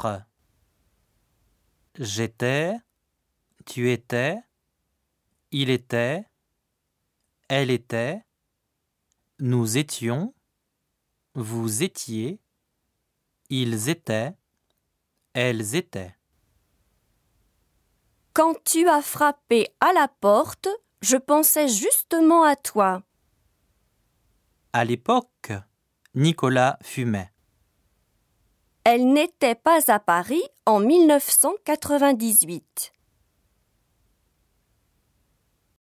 Être. J'étais, tu étais, il était, elle était, nous étions, vous étiez, ils étaient, elles étaient. Quand tu as frappé à la porte, je pensais justement à toi. À l'époque, Nicolas fumait. Elle n'était pas à Paris en 1998.